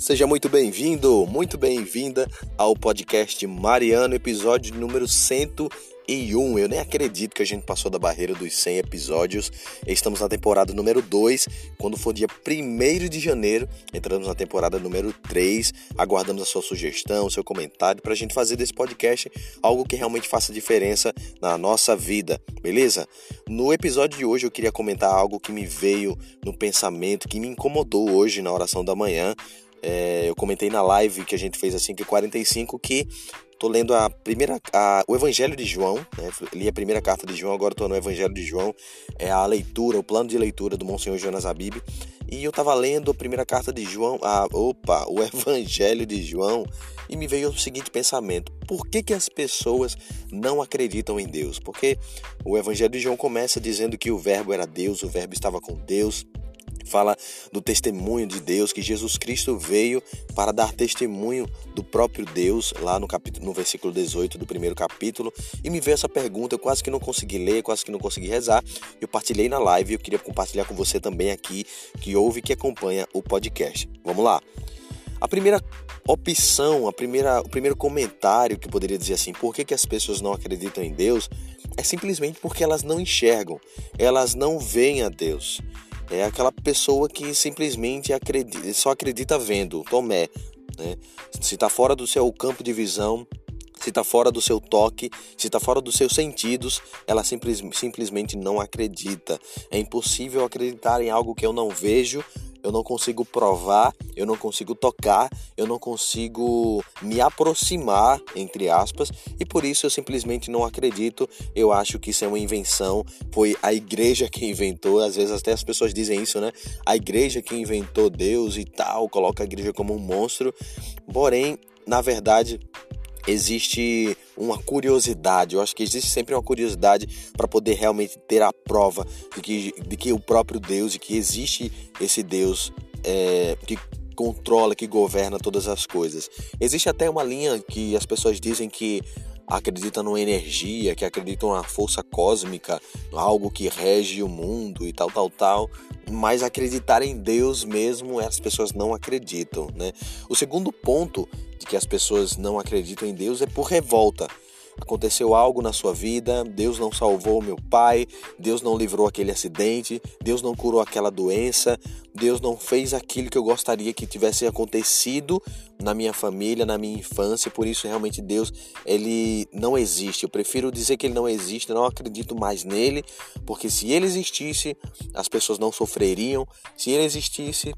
Seja muito bem-vindo, muito bem-vinda ao podcast Mariano, episódio número 101. Eu nem acredito que a gente passou da barreira dos 100 episódios. Estamos na temporada número 2. Quando for dia 1 de janeiro, entramos na temporada número 3. Aguardamos a sua sugestão, seu comentário para a gente fazer desse podcast algo que realmente faça diferença na nossa vida, beleza? No episódio de hoje eu queria comentar algo que me veio no pensamento, que me incomodou hoje na oração da manhã. É, eu comentei na live que a gente fez assim que 45 que tô lendo a primeira a, o Evangelho de João, né? li a primeira carta de João, agora estou no Evangelho de João, é a leitura, o plano de leitura do Monsenhor Jonas Abib, e eu estava lendo a primeira carta de João, a, opa, o Evangelho de João, e me veio o seguinte pensamento: por que, que as pessoas não acreditam em Deus? Porque o Evangelho de João começa dizendo que o Verbo era Deus, o Verbo estava com Deus, fala do testemunho de Deus, que Jesus Cristo veio para dar testemunho do próprio Deus, lá no capítulo, no versículo 18 do primeiro capítulo, e me veio essa pergunta, eu quase que não consegui ler, quase que não consegui rezar, eu partilhei na live, eu queria compartilhar com você também aqui, que ouve e que acompanha o podcast. Vamos lá. A primeira opção, a primeira, o primeiro comentário que poderia dizer assim, por que, que as pessoas não acreditam em Deus, é simplesmente porque elas não enxergam, elas não veem a Deus. É aquela pessoa que simplesmente acredita, só acredita vendo, Tomé. Né? Se está fora do seu campo de visão, se está fora do seu toque, se está fora dos seus sentidos, ela simples, simplesmente não acredita. É impossível acreditar em algo que eu não vejo eu não consigo provar, eu não consigo tocar, eu não consigo me aproximar, entre aspas, e por isso eu simplesmente não acredito. Eu acho que isso é uma invenção, foi a igreja que inventou, às vezes até as pessoas dizem isso, né? A igreja que inventou Deus e tal, coloca a igreja como um monstro. Porém, na verdade, existe uma curiosidade. Eu acho que existe sempre uma curiosidade para poder realmente ter a prova de que, de que o próprio Deus, e que existe esse Deus é, que controla, que governa todas as coisas. Existe até uma linha que as pessoas dizem que acreditam numa energia, que acreditam na força cósmica, algo que rege o mundo e tal, tal, tal. Mas acreditar em Deus mesmo, as pessoas não acreditam, né? O segundo ponto de que as pessoas não acreditam em Deus é por revolta. Aconteceu algo na sua vida, Deus não salvou meu pai, Deus não livrou aquele acidente, Deus não curou aquela doença, Deus não fez aquilo que eu gostaria que tivesse acontecido na minha família, na minha infância, por isso realmente Deus, ele não existe. Eu prefiro dizer que ele não existe, não acredito mais nele, porque se ele existisse, as pessoas não sofreriam. Se ele existisse,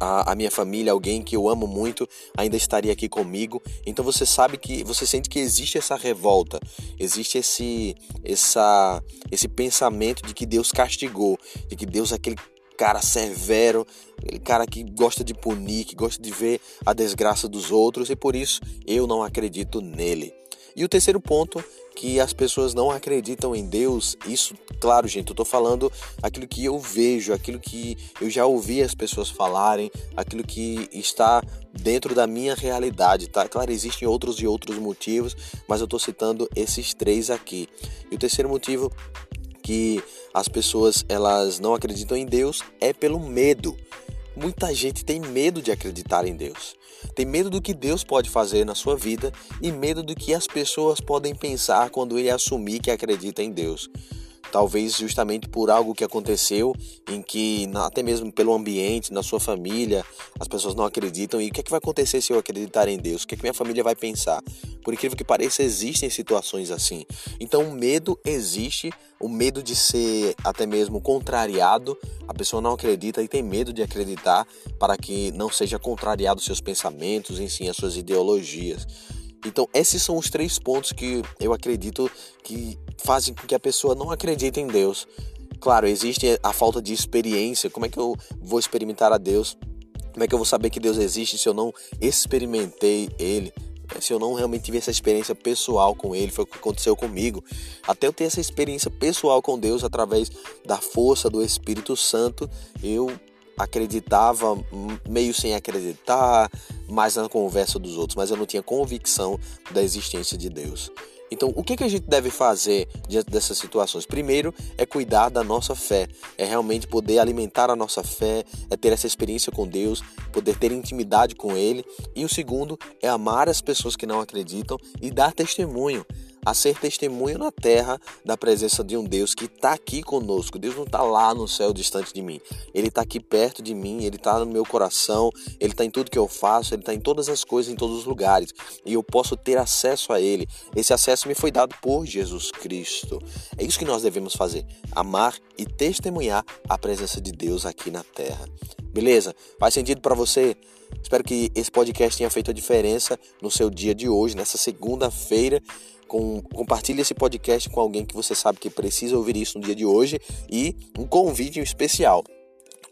a, minha família, alguém que eu amo muito, ainda estaria aqui comigo. Então você sabe que você sente que existe essa revolta, existe esse essa esse pensamento de que Deus castigou, de que Deus é aquele cara severo, aquele cara que gosta de punir, que gosta de ver a desgraça dos outros e por isso eu não acredito nele. E o terceiro ponto que as pessoas não acreditam em Deus, isso, claro, gente, eu tô falando aquilo que eu vejo, aquilo que eu já ouvi as pessoas falarem, aquilo que está dentro da minha realidade, tá? Claro, existem outros e outros motivos, mas eu tô citando esses três aqui. E o terceiro motivo que as pessoas elas não acreditam em Deus é pelo medo. Muita gente tem medo de acreditar em Deus. Tem medo do que Deus pode fazer na sua vida e medo do que as pessoas podem pensar quando ele assumir que acredita em Deus. Talvez justamente por algo que aconteceu em que até mesmo pelo ambiente, na sua família, as pessoas não acreditam e o que, é que vai acontecer se eu acreditar em Deus? O que, é que minha família vai pensar? Por incrível que pareça, existem situações assim. Então o medo existe, o medo de ser até mesmo contrariado, a pessoa não acredita e tem medo de acreditar para que não seja contrariado seus pensamentos, si, as suas ideologias. Então, esses são os três pontos que eu acredito que fazem com que a pessoa não acredite em Deus. Claro, existe a falta de experiência. Como é que eu vou experimentar a Deus? Como é que eu vou saber que Deus existe se eu não experimentei Ele? se eu não realmente tive essa experiência pessoal com Ele, foi o que aconteceu comigo. Até eu ter essa experiência pessoal com Deus através da força do Espírito Santo, eu acreditava meio sem acreditar, mais na conversa dos outros, mas eu não tinha convicção da existência de Deus. Então, o que, que a gente deve fazer diante dessas situações? Primeiro, é cuidar da nossa fé, é realmente poder alimentar a nossa fé, é ter essa experiência com Deus, poder ter intimidade com Ele. E o segundo é amar as pessoas que não acreditam e dar testemunho a ser testemunho na terra da presença de um Deus que está aqui conosco. Deus não está lá no céu distante de mim. Ele está aqui perto de mim, ele está no meu coração, ele está em tudo que eu faço, ele está em todas as coisas, em todos os lugares. E eu posso ter acesso a ele. Esse acesso me foi dado por Jesus Cristo. É isso que nós devemos fazer: amar e testemunhar a presença de Deus aqui na terra. Beleza? Faz sentido para você? Espero que esse podcast tenha feito a diferença no seu dia de hoje, nessa segunda-feira. Com, compartilhe esse podcast com alguém que você sabe que precisa ouvir isso no dia de hoje e um convite especial.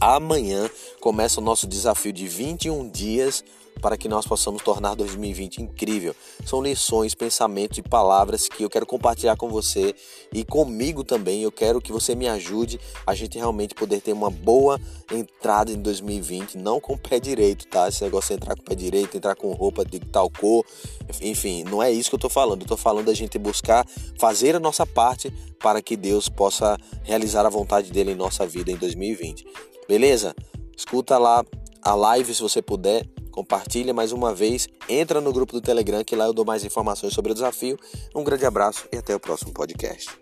Amanhã começa o nosso desafio de 21 dias para que nós possamos tornar 2020 incrível. São lições, pensamentos e palavras que eu quero compartilhar com você e comigo também. Eu quero que você me ajude a gente realmente poder ter uma boa entrada em 2020, não com o pé direito, tá? Esse negócio de entrar com o pé direito, entrar com roupa de tal cor, enfim, não é isso que eu tô falando. Eu tô falando da gente buscar fazer a nossa parte para que Deus possa realizar a vontade dele em nossa vida em 2020. Beleza? Escuta lá a live se você puder compartilha mais uma vez, entra no grupo do Telegram que lá eu dou mais informações sobre o desafio. Um grande abraço e até o próximo podcast.